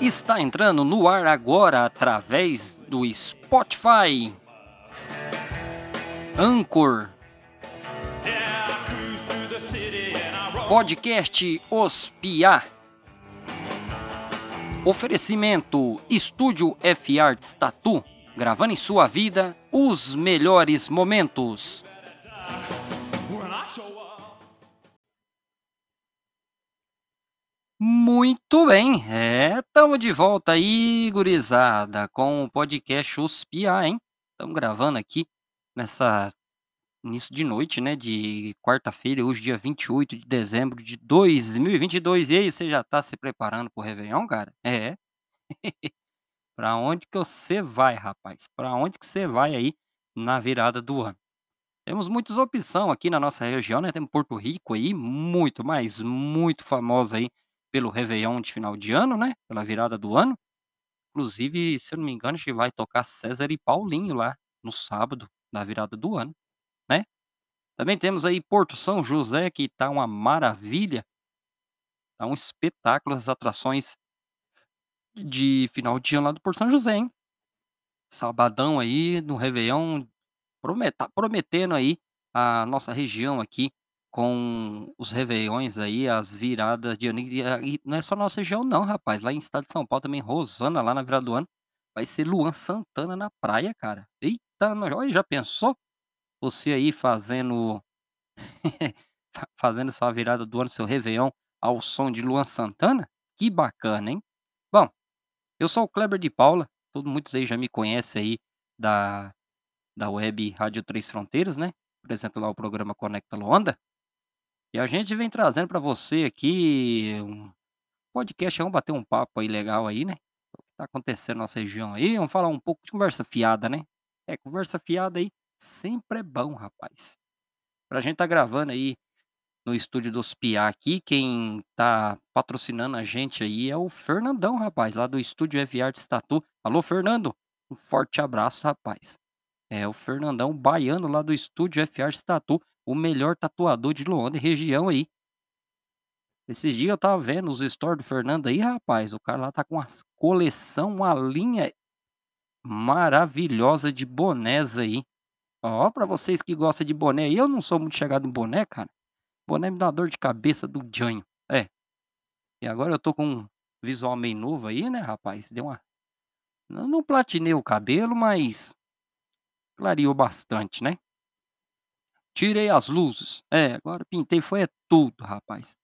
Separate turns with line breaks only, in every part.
Está entrando no ar agora através do Spotify, Anchor. Podcast Os. Oferecimento Estúdio F Arts Tatu, gravando em sua vida os melhores momentos. Muito bem, é, estamos de volta aí, gurizada, com o podcast Os Piá, hein? Estamos gravando aqui nessa início de noite, né, de quarta-feira, hoje dia 28 de dezembro de 2022. E aí, você já tá se preparando pro Réveillon, cara? É. Pra onde que você vai, rapaz? Pra onde que você vai aí na virada do ano? Temos muitas opções aqui na nossa região, né? Temos Porto Rico aí, muito, mas muito famosa aí pelo Réveillon de final de ano, né? Pela virada do ano. Inclusive, se eu não me engano, acho que vai tocar César e Paulinho lá no sábado, na virada do ano, né? Também temos aí Porto São José, que tá uma maravilha. Tá um espetáculo as atrações de final de ano lá do Porto São José, hein? Sabadão aí no Réveillon, tá prometendo aí a nossa região aqui com os Réveillões aí, as viradas de ano. E, e não é só nossa região, não, rapaz. Lá em estado de São Paulo também, Rosana, lá na virada do ano, vai ser Luan Santana na praia, cara. Eita, olha, já pensou? Você aí fazendo fa- fazendo sua virada do ano, seu Réveillon, ao som de Luan Santana? Que bacana, hein? Bom, eu sou o Kleber de Paula, todo muitos aí já me conhecem aí da, da web Rádio Três Fronteiras, né? Apresento lá o programa Conecta Luanda. E a gente vem trazendo para você aqui um podcast, vamos bater um papo aí legal aí, né? O que tá acontecendo na nossa região aí, vamos falar um pouco de conversa fiada, né? É, conversa fiada aí sempre é bom, rapaz. Pra gente tá gravando aí no estúdio dos Piá aqui, quem tá patrocinando a gente aí é o Fernandão, rapaz, lá do estúdio F Arts Tatu. Alô, Fernando, um forte abraço, rapaz. É o Fernandão baiano lá do estúdio F Arts Tatu, o melhor tatuador de Luanda e região aí. Esses dias eu tava vendo os stories do Fernando aí, rapaz, o cara lá tá com uma coleção, uma linha maravilhosa de bonés aí. Ó, pra vocês que gostam de boné eu não sou muito chegado em boné, cara. Boné me dá dor de cabeça do Janho. É. E agora eu tô com um visual meio novo aí, né, rapaz? Deu uma. Não, não platinei o cabelo, mas clareou bastante, né? Tirei as luzes. É, agora pintei foi é tudo, rapaz.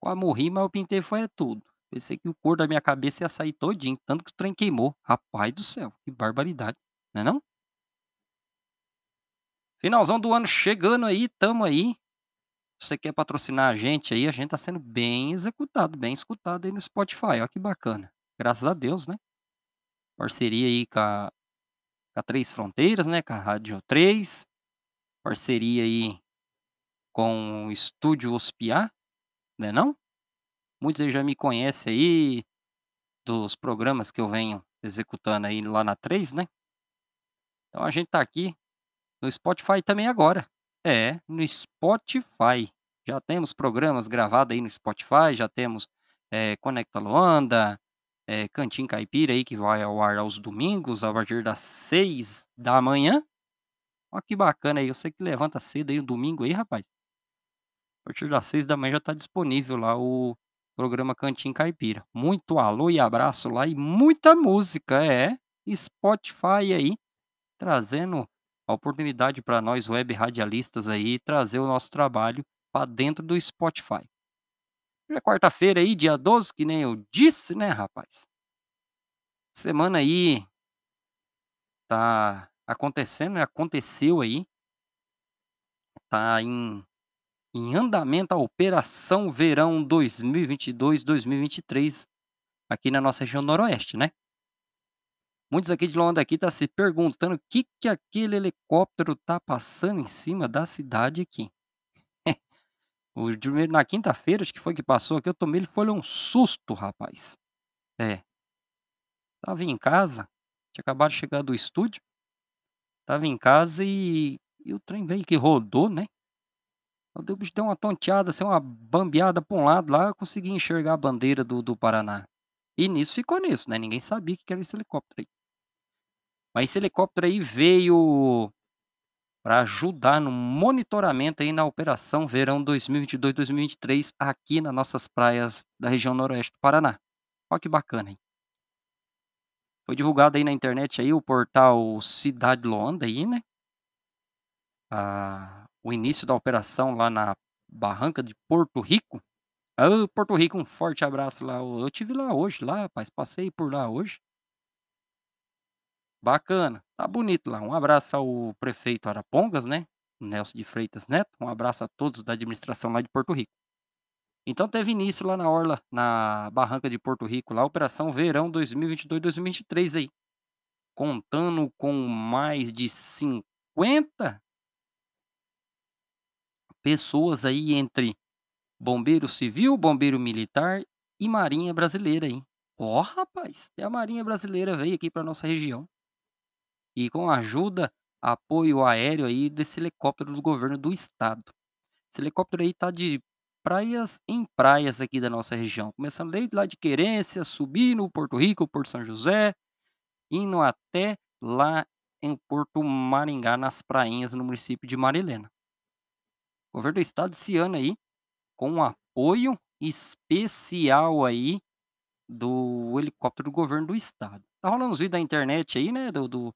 Quase morri, mas eu pintei foi é tudo. Pensei que o cor da minha cabeça ia sair todinho, tanto que o trem queimou. Rapaz do céu, que barbaridade. Não é não? Finalzão do ano chegando aí, tamo aí. você quer patrocinar a gente aí, a gente tá sendo bem executado, bem escutado aí no Spotify. Olha que bacana. Graças a Deus, né? Parceria aí com a, com a Três Fronteiras, né? Com a Rádio 3. Parceria aí com o Estúdio Ospiar, né não? Muitos aí já me conhecem aí dos programas que eu venho executando aí lá na 3, né? Então a gente tá aqui no Spotify também agora. É, no Spotify. Já temos programas gravados aí no Spotify, já temos eh, Conecta Luanda, eh, Cantinho Caipira aí que vai ao ar aos domingos a partir das 6 da manhã. Olha que bacana aí, você que levanta cedo aí no domingo aí, rapaz. A partir das 6 da manhã já está disponível lá o programa Cantinho Caipira. Muito alô e abraço lá e muita música, é. Spotify aí, trazendo a oportunidade para nós web radialistas aí trazer o nosso trabalho para dentro do Spotify. É quarta-feira aí, dia 12, que nem eu disse, né, rapaz? Semana aí tá acontecendo, né? Aconteceu aí. Tá em, em andamento a Operação Verão 2022-2023 aqui na nossa região noroeste, né? Muitos aqui de Luanda aqui tá se perguntando o que que aquele helicóptero tá passando em cima da cidade aqui. Na quinta-feira, acho que foi que passou aqui, eu tomei ele foi um susto, rapaz. É. Tava em casa, tinha acabado de chegar do estúdio, tava em casa e, e o trem veio que rodou, né? O deu uma tonteada, assim, uma bambeada para um lado lá, eu consegui enxergar a bandeira do do Paraná. E nisso ficou nisso, né, ninguém sabia que era esse helicóptero aí. Mas esse helicóptero aí veio para ajudar no monitoramento aí na operação verão 2022-2023 aqui nas nossas praias da região noroeste do Paraná. Olha que bacana, hein. Foi divulgado aí na internet aí o portal Cidade Loanda aí, né. Ah, o início da operação lá na barranca de Porto Rico. Ô, Porto Rico, um forte abraço lá, eu estive lá hoje lá, rapaz, passei por lá hoje. Bacana, tá bonito lá. Um abraço ao prefeito Arapongas, né, Nelson de Freitas Neto, um abraço a todos da administração lá de Porto Rico. Então teve início lá na orla, na barranca de Porto Rico, lá, operação verão 2022-2023 aí, contando com mais de 50 pessoas aí entre bombeiro civil, bombeiro militar e marinha brasileira, hein. Ó rapaz, até a marinha brasileira veio aqui pra nossa região. E com ajuda, apoio aéreo aí desse helicóptero do governo do estado. Esse helicóptero aí tá de praias em praias aqui da nossa região, começando desde lá de Querência, subindo Porto Rico, Porto São José, indo até lá em Porto Maringá, nas prainhas no município de Marilena. O governo do estado esse ano aí, com um apoio especial aí do helicóptero do governo do estado. Tá rolando uns vídeo na internet aí, né, do do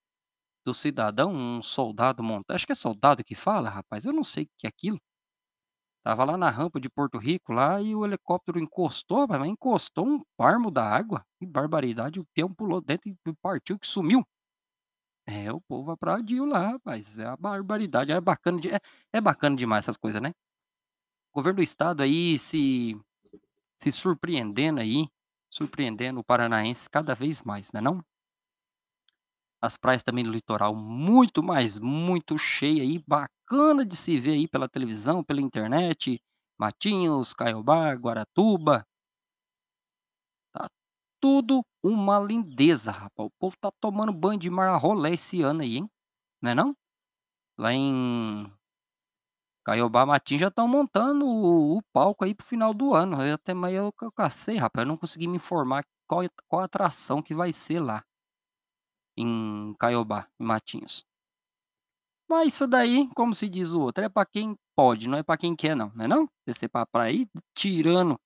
do cidadão, um soldado monta acho que é soldado que fala, rapaz, eu não sei o que é aquilo. Estava lá na rampa de Porto Rico lá e o helicóptero encostou, mas encostou um palmo da água, que barbaridade, o peão pulou dentro e partiu que sumiu. É, o povo aplaudiu lá, rapaz, é a barbaridade, é bacana de é é bacana demais essas coisas, né. O governo do estado aí se se surpreendendo aí, surpreendendo o paranaense cada vez mais, não é não? As praias também do litoral muito, mas muito cheia aí, bacana de se ver aí pela televisão, pela internet, Matinhos, Caiobá, Guaratuba. Tá tudo uma lindeza, rapaz, o povo tá tomando banho de mar a rolé esse ano aí, hein, não é não? Lá em Caiobá, Matinhos já estão montando o o palco aí para o final do ano, eu até mas eu eu cacei rapaz, eu não consegui me informar qual qual atração que vai ser lá em Caiobá, em Matinhos. Mas isso daí, como se diz o outro, é para quem pode, não é para quem quer não, não é não? Descer pra praia tirando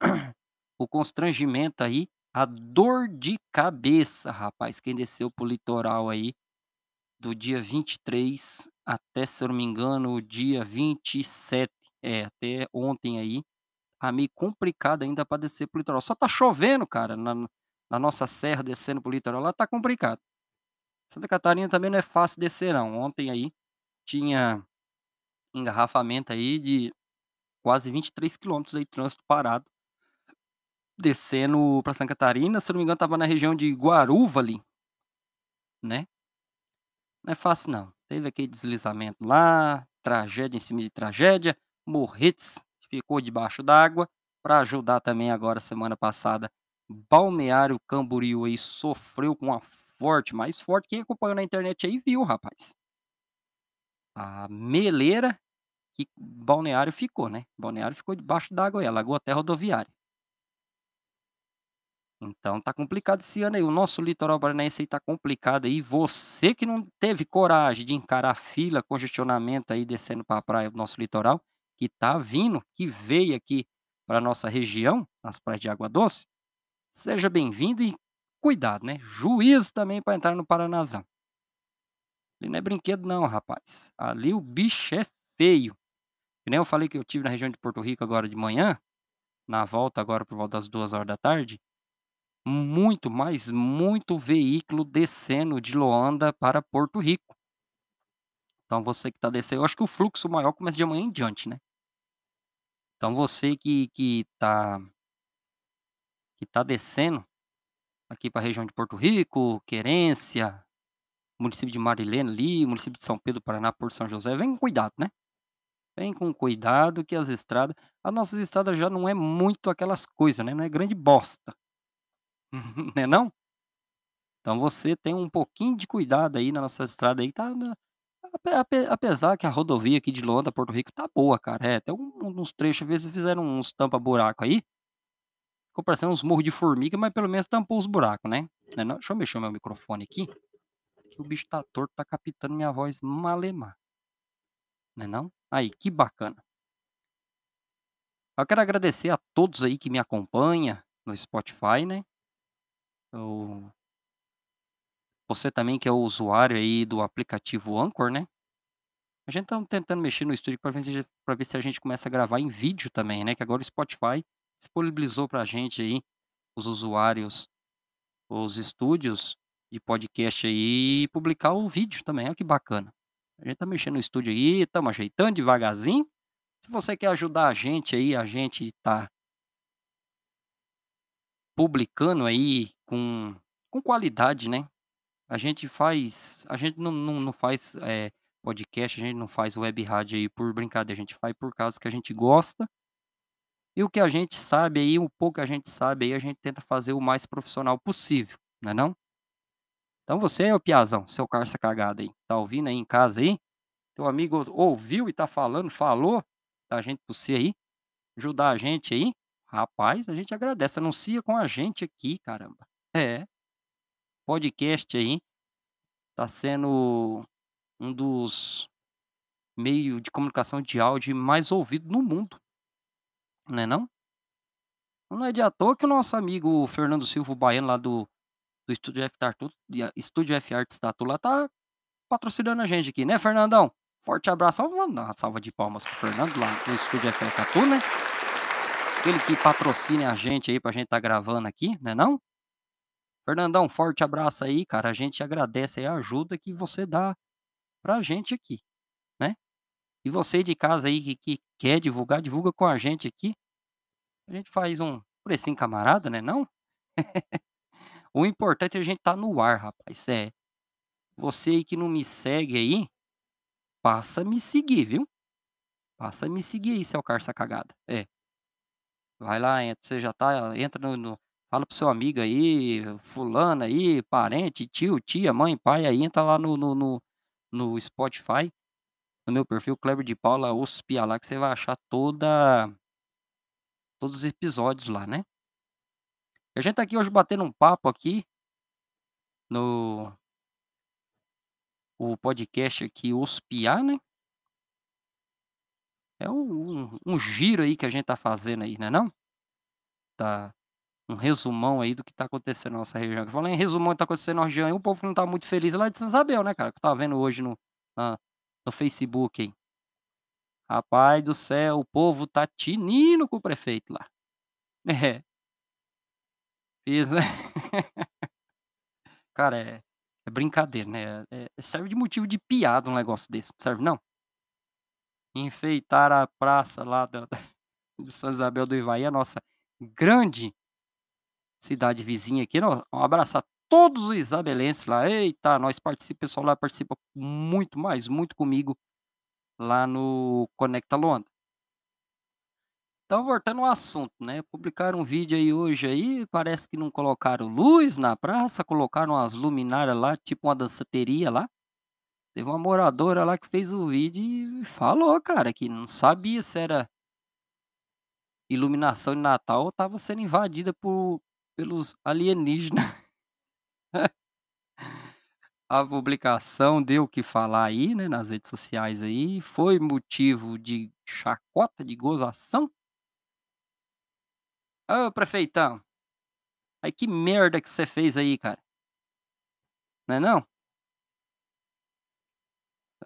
o constrangimento aí, a dor de cabeça, rapaz, quem desceu para o litoral aí, do dia 23 até, se eu não me engano, o dia 27, é, até ontem aí, tá meio complicado ainda para descer para o litoral. Só tá chovendo, cara, na na nossa serra, descendo para o litoral, lá tá complicado. Santa Catarina também não é fácil descer não, ontem aí tinha engarrafamento aí de quase 23 quilômetros aí, trânsito parado descendo para Santa Catarina, se não me engano estava na região de Guaruva ali. Né. Não é fácil não, teve aquele deslizamento lá, tragédia em cima de tragédia, Morretes ficou debaixo d'água, para ajudar também agora semana passada, Balneário Camboriú aí sofreu com uma forte, mais forte, quem acompanhou na internet aí viu rapaz. A meleira que Balneário ficou, né, Balneário ficou debaixo d'água aí, alagou até a rodoviária. Então tá complicado esse ano aí, o nosso litoral paranaense aí tá complicado aí, você que não teve coragem de encarar fila, congestionamento aí descendo para praia do nosso litoral, que tá vindo, que veio aqui para nossa região, nas praias de água doce, seja bem-vindo e cuidado, né, juízo também para entrar no Paranazão. Ali não é brinquedo não rapaz, ali o bicho é feio. Que nem eu falei que eu estive na região de Porto Rico agora de manhã, na volta agora por volta das 14h, muito, mas muito veículo descendo de Loanda para Porto Rico. Então você que tá descendo eu acho que o fluxo maior começa de amanhã em diante, né. Então você que que tá que tá descendo, aqui para região de Porto Rico, Querência, município de Marilena ali, município de São Pedro Paraná, Porto São José, vem com cuidado, né. Vem com cuidado que as estradas as nossas estradas já não é muito aquelas coisa, né, não é grande bosta. Né não? Então você tem um pouquinho de cuidado aí na nossa estrada aí, tá na Ape ape apesar que a rodovia aqui de Londres a Porto Rico tá boa, cara. É, tem um uns trechos, às vezes fizeram uns tampa buraco aí parecendo uns morro de formiga, mas pelo menos tampou os buraco, né. Né não? Deixa eu mexer o meu microfone aqui, que o bicho tá torto, tá captando minha voz malemar. Né não? Aí, que bacana. Eu quero agradecer a todos aí que me acompanha no Spotify, né. O você também que é o usuário aí do aplicativo Anchor, né. A gente estamos tentando mexer no estúdio pra ver ver se a gente começa a gravar em vídeo também, né, que agora o Spotify disponibilizou pra gente aí, os usuários, os estúdios de podcast aí, publicar o vídeo também, olha que bacana. A gente tá mexendo no estúdio aí, estamos ajeitando devagarzinho. Se você quer ajudar a gente aí, a gente tá publicando aí com com qualidade, né. A gente faz a gente não não não faz, eh, podcast, a gente não faz web rádio aí por brincadeira, a gente faz por causa que a gente gosta e o que a gente sabe aí, o pouco que a gente sabe aí, a gente tenta fazer o mais profissional possível, não é não? Então você, ô piazão, seu carça cagada aí, tá ouvindo aí em casa aí, teu amigo ouviu e tá falando, falou da gente para você aí, ajudar a gente aí, rapaz, a gente agradece, anuncia com a gente aqui, caramba. É. Podcast aí tá sendo um dos meio de comunicação de áudio mais ouvido no mundo. Não é não? Não é de à toa que o nosso amigo Fernando Silva, o baiano lá do do Estúdio F Tatu Estúdio F Artes Tatu lá, tá patrocinando a gente aqui, né, Fernandão? Forte abraço, vamos dar uma salva de palmas para o Fernando lá do Estúdio F Tatu, né. Ele que patrocina a gente aí, pra gente tá gravando aqui, não é não? Fernandão, forte abraço aí, cara, a gente agradece a ajuda que você dá pra gente aqui, né. E você de casa aí que que quer divulgar, divulga com a gente aqui. A gente faz um precinho camarada, né não? O importante é a gente tá no ar, rapaz, é. Você aí que não me segue aí, passa a me seguir, viu. Passa a me seguir aí, seu carça cagada. É. Vai lá, entra você já tá entra no no fala para o seu amigo aí, fulano aí, parente, tio, tia, mãe, pai, aí entra lá no no no no Spotify, no meu perfil Kleber de Paula Os Piá lá que você vai achar toda todos os episódios lá, né. A gente tá aqui hoje batendo um papo aqui no o podcast aqui Os Piá, né. É um um um giro aí que a gente tá fazendo aí, não é não? Tá um resumão aí do que tá acontecendo na nossa região. Falando em resumão do que tá acontecendo na região o povo não tá muito feliz é lá de Santa Isabel, né, cara, que estava vendo hoje no hã, no Facebook aí. Rapaz do céu, o povo tá tinindo com o prefeito lá. É. Isso, né. Cara, é é brincadeira, né, eh, serve de motivo de piada um negócio desse, não serve não? Enfeitar a praça lá da da de Santa Isabel do Ivaí, a nossa grande cidade vizinha aqui, no um abraço a todos os isabelenses lá, eita, nós participa o pessoal lá participa muito, mas muito comigo, lá no Conecta Londra. Então voltando ao assunto, né, publicaram um vídeo aí hoje aí, parece que não colocaram luz na praça, colocaram umas luminária lá, tipo uma danceteria lá. Teve uma moradora lá que fez o vídeo e falou cara, que não sabia se era iluminação de Natal ou estava sendo invadida por pelos alienígena. A publicação deu o que falar aí, né, nas redes sociais aí, foi motivo de chacota, de gozação. Ô prefeitão. Aí que merda que você fez aí cara. Não é não?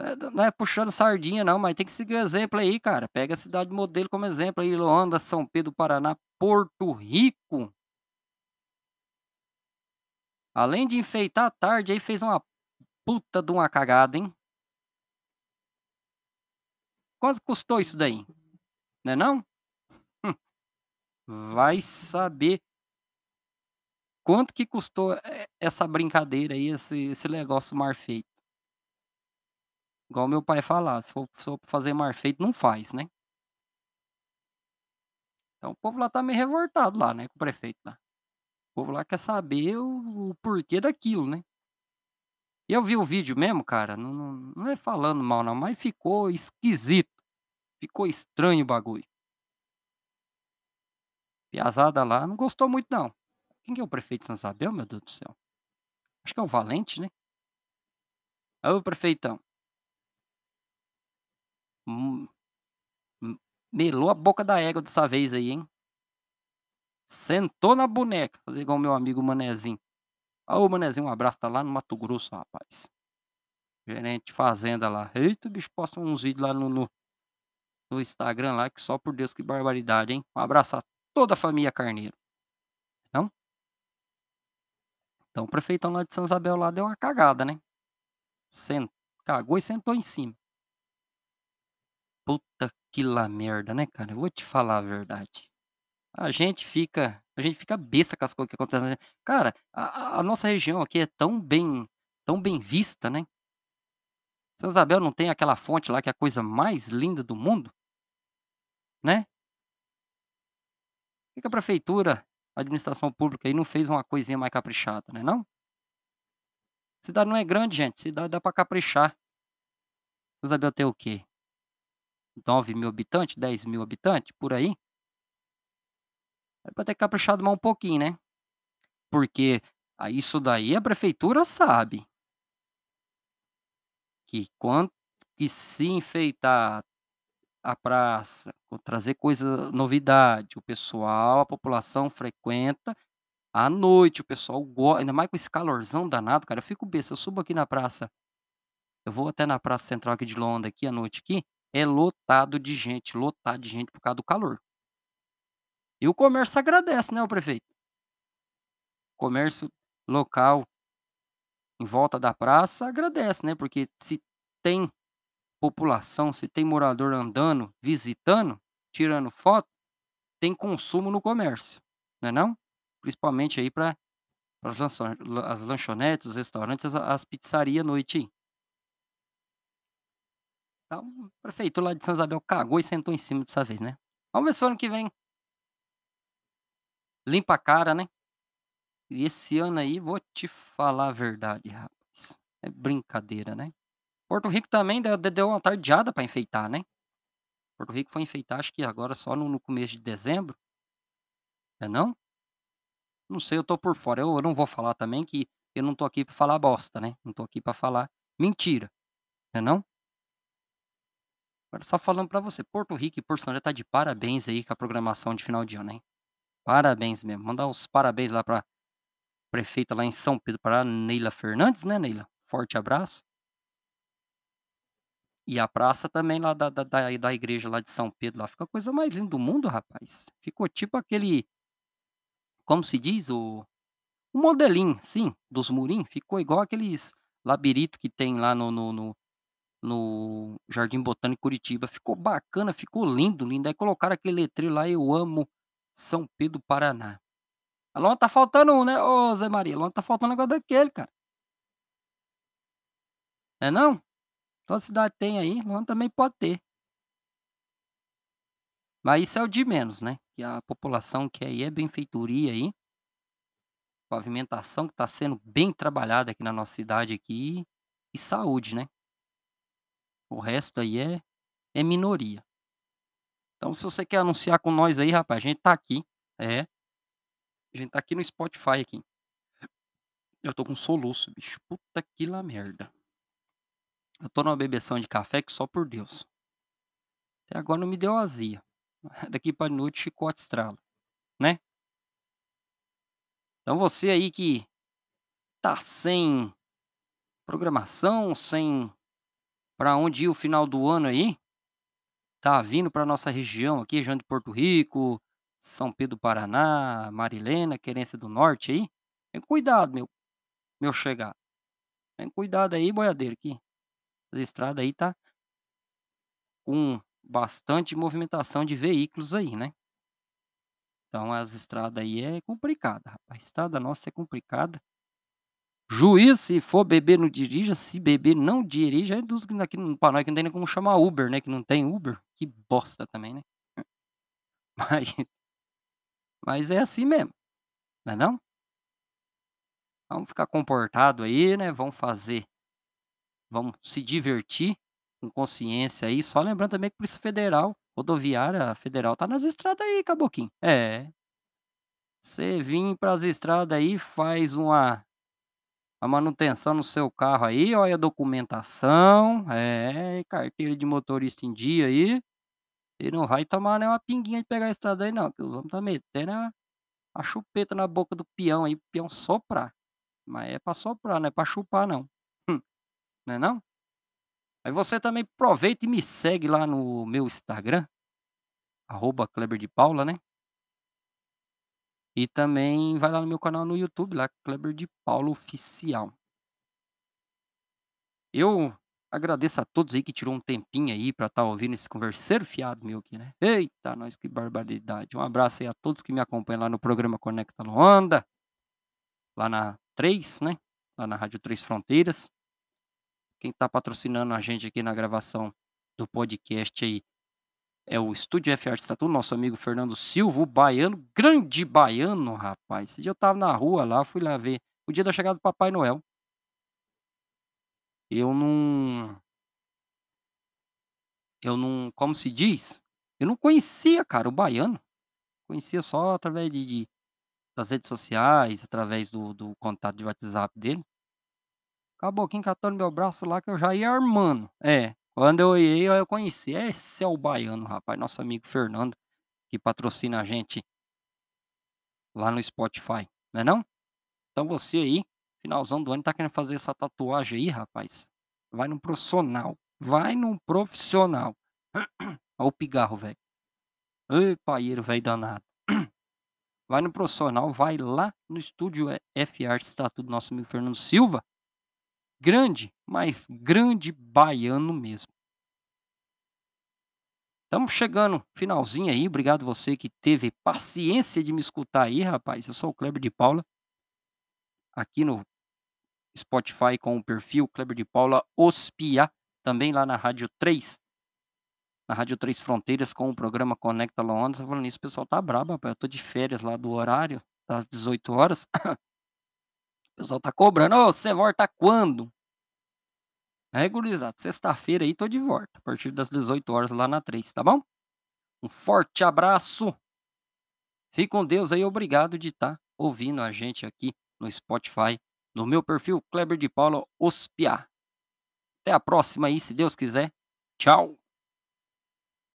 É, não é puxando sardinha não, mas tem que seguir o exemplo aí cara, pega a cidade modelo como exemplo aí, Luanda, São Pedro Paraná, Porto Rico. Além de enfeitar a tarde, aí fez uma puta de uma cagada, hein. Quanto custou isso daí? Não é não? Vai saber quanto que custou e essa brincadeira aí, esse esse negócio mar feito. Igual meu pai falava, se for se for fazer mar feito não faz, né. Então o povo lá tá meio revoltado lá, né, com o prefeito lá. O povo lá quer saber o o porquê daquilo, né. Eu vi o vídeo mesmo, cara, não não não é falando mal não, mas ficou esquisito, ficou estranho o bagulho. Piazada lá não gostou muito não. Quem que é o prefeito de Santa Isabel, meu Deus do céu? Acho que é o Valente, né? Ô prefeitão. Hum, hum, melou a boca da égua dessa vez aí, hein? Sentou na boneca, fazer igual meu amigo Manezinho. Ô Manezinho, um abraço, tá lá no Mato Grosso, rapaz. Gerente de fazenda lá. Eita, bicho posta uns vídeos lá no no no Instagram lá que só por Deus, que barbaridade, hein. Um abraço a toda a família Carneiro. Não? Então o prefeitão lá de Santa Isabel lá deu uma cagada, né. Sen cagou e sentou em cima. Puta que lá merda, né, cara, eu vou te falar a verdade. A gente fica a gente fica besta com as coisas que acontecem, né. Cara, a a nossa região aqui é tão bem tão bem vista, né. Santa Isabel não tem aquela fonte lá que é a coisa mais linda do mundo? Né? Por que a prefeitura, a administração pública aí não fez uma coisinha mais caprichada, não é não? Cidade não é grande gente, cidade dá pra caprichar. Santa Isabel tem o quê? 9.000 habitantes, 10.000 habitantes, por aí? Era pra ter caprichado mais um pouquinho, né. Porque, ah, isso daí a prefeitura sabe. Que quan que se enfeitar a praça, trazer coisa novidade, o pessoal, a população frequenta à noite, o pessoal go ainda mais com esse calorzão danado, cara, eu fico besta, eu subo aqui na praça eu vou até na praça central aqui de Londra aqui à noite aqui, é lotado de gente, lotado de gente por causa do calor. E o comércio agradece, né, o prefeito. Comércio local em volta da praça agradece, né, porque se tem população, se tem morador andando, visitando, tirando foto, tem consumo no comércio, não é não? Principalmente aí para as lanchonetes, os restaurantes, as as pizzaria à noite. Então, o prefeito lá de Santa Isabel cagou e sentou em cima dessa vez, né. Vamos ver se ano que vem limpa a cara, né. E esse ano aí, vou te falar a verdade, rapaz, é brincadeira, né. Porto Rico também deu de deu uma tardiada pra enfeitar, né. Porto Rico foi enfeitar acho que agora só no começo de dezembro. É não? Não sei, eu tô por fora, eu não vou falar também que eu não tô aqui pra falar bosta, né, não tô aqui pra falar mentira, é não? Agora só falando pra você, Porto Rico e Porto Santo já tá de parabéns aí com a programação de final de ano, hein. Parabéns mesmo, mandar os parabéns lá pra prefeita lá em São Pedro Pará, Neila Fernandes, né, Neila, forte abraço. E a praça também lá da da da igreja lá de São Pedro lá, ficou a coisa mais linda do mundo rapaz, ficou tipo aquele como se diz? O o modelinho, sim, dos murinho, ficou igual aqueles labirinto que tem lá no no no no Jardim Botânico Curitiba, ficou bacana, ficou lindo, lindo, aí colocaram aquele letreiro lá, eu amo São Pedro Paraná. A Londra tá faltando um, né, ô Zé Maria, Londra tá faltando um negócio daquele cara. É não? Toda cidade tem aí, Londra também pode ter. Mas isso é o de menos, né, que a população quer aí é benfeitoria aí. Pavimentação que tá sendo bem trabalhada aqui na nossa cidade aqui, e saúde, né. O resto aí é é minoria. Então se você quer anunciar com nós aí rapaz, a gente tá aqui, é. A gente tá aqui no Spotify aqui. Eu tô com soluço bicho, puta que lá merda. Eu tô numa bebeção de café que só por Deus. Até agora não me deu azia, daqui pra noite chicote estrala, né. Então você aí que tá sem programação, sem pra onde ir o final do ano aí, tá vindo pra nossa região aqui, região de Porto Rico, São Pedro do Paraná, Marilena, Querência do Norte aí, tem cuidado meu meu chegado. Tem cuidado aí boiadeiro que as estrada aí tá com bastante movimentação de veículos aí, né. Então as estrada aí é complicada rapaz, estrada nossa é complicada. Juiz, se for beber não dirija, se beber não dirija, é dos aqui pra nós que não tem nem como chamar Uber, né, que não tem Uber, que bosta também, né. Mas mas é assim mesmo, não é não? Vamos ficar comportado aí, né, vamos fazer Vamos se divertir com consciência aí, só lembrando também que Polícia Federal, Rodoviária Federal tá nas estradas aí, caboclinho. É. Você vir para as estradas aí, faz uma a manutenção no seu carro aí, olha a documentação, é, carteira de motorista em dia aí, e não vai tomar nenhuma pinguinha de pegar a estrada aí não, que os homens tá metendo a a chupeta na boca do peão aí, o peão soprar. Mas é para soprar, não é para chupar não. Hum, não é não? Aí você também aproveita e me segue lá no meu Instagram, arroba Kleber de Paula, né? E também vai lá no meu canal no YouTube, lá, Kleber de Paula Oficial. Eu agradeço a todos aí que tirou um tempinho aí pra estar ouvindo esse converseiro fiado meu aqui, né. Eita, nós, que barbaridade. Um abraço aí a todos que me acompanham lá no programa Conecta Luanda. Lá na 3, né, lá na Rádio Três Fronteiras. Quem tá patrocinando a gente aqui na gravação do podcast aí é o Estúdio F Arte Tatu, nosso amigo Fernando Silva, baiano, grande baiano, rapaz. Esse dia eu estava na rua lá, fui lá ver, o dia da chegada do Papai Noel. Eu não eu não como se diz? Eu não conhecia, cara, o baiano. Conhecia só através de de das redes sociais, através do do contato de WhatsApp dele. Caboclinho catou no meu braço lá que eu já ia armando. É, quando eu olhei, eu conheci. Esse é o baiano, rapaz, nosso amigo Fernando, que patrocina a gente lá no Spotify, não é não? Então você aí, finalzão do ano, tá querendo fazer essa tatuagem aí, rapaz, vai num profissional, vai num profissional. Ó o pigarro, velho. Ê, paieiro velho danado. Vai no profissional, vai lá no estúdio F Arts Tatu do nosso amigo Fernando Silva. Grande, mas grande baiano mesmo. Estamos chegando finalzinho aí, obrigado você que teve paciência de me escutar aí, rapaz. Eu sou o Kleber de Paula. Aqui no Spotify com o perfil Kleber de Paula Ospiá, também lá na Rádio 3. Na Rádio Três Fronteiras com o programa Conecta Luanda. Falando nisso, o pessoal tá brabo, rapaz. Eu tô de férias lá do horário, das 18h. O pessoal tá cobrando: "Ô, você volta quando?" É, sexta-feira aí tô de volta, a partir das 18h lá na 3, tá bom? Um forte abraço. Fique com Deus aí, obrigado de estar ouvindo a gente aqui no Spotify, no meu perfil Kleber de Paula Ospiá. Até a próxima aí, se Deus quiser. Tchau.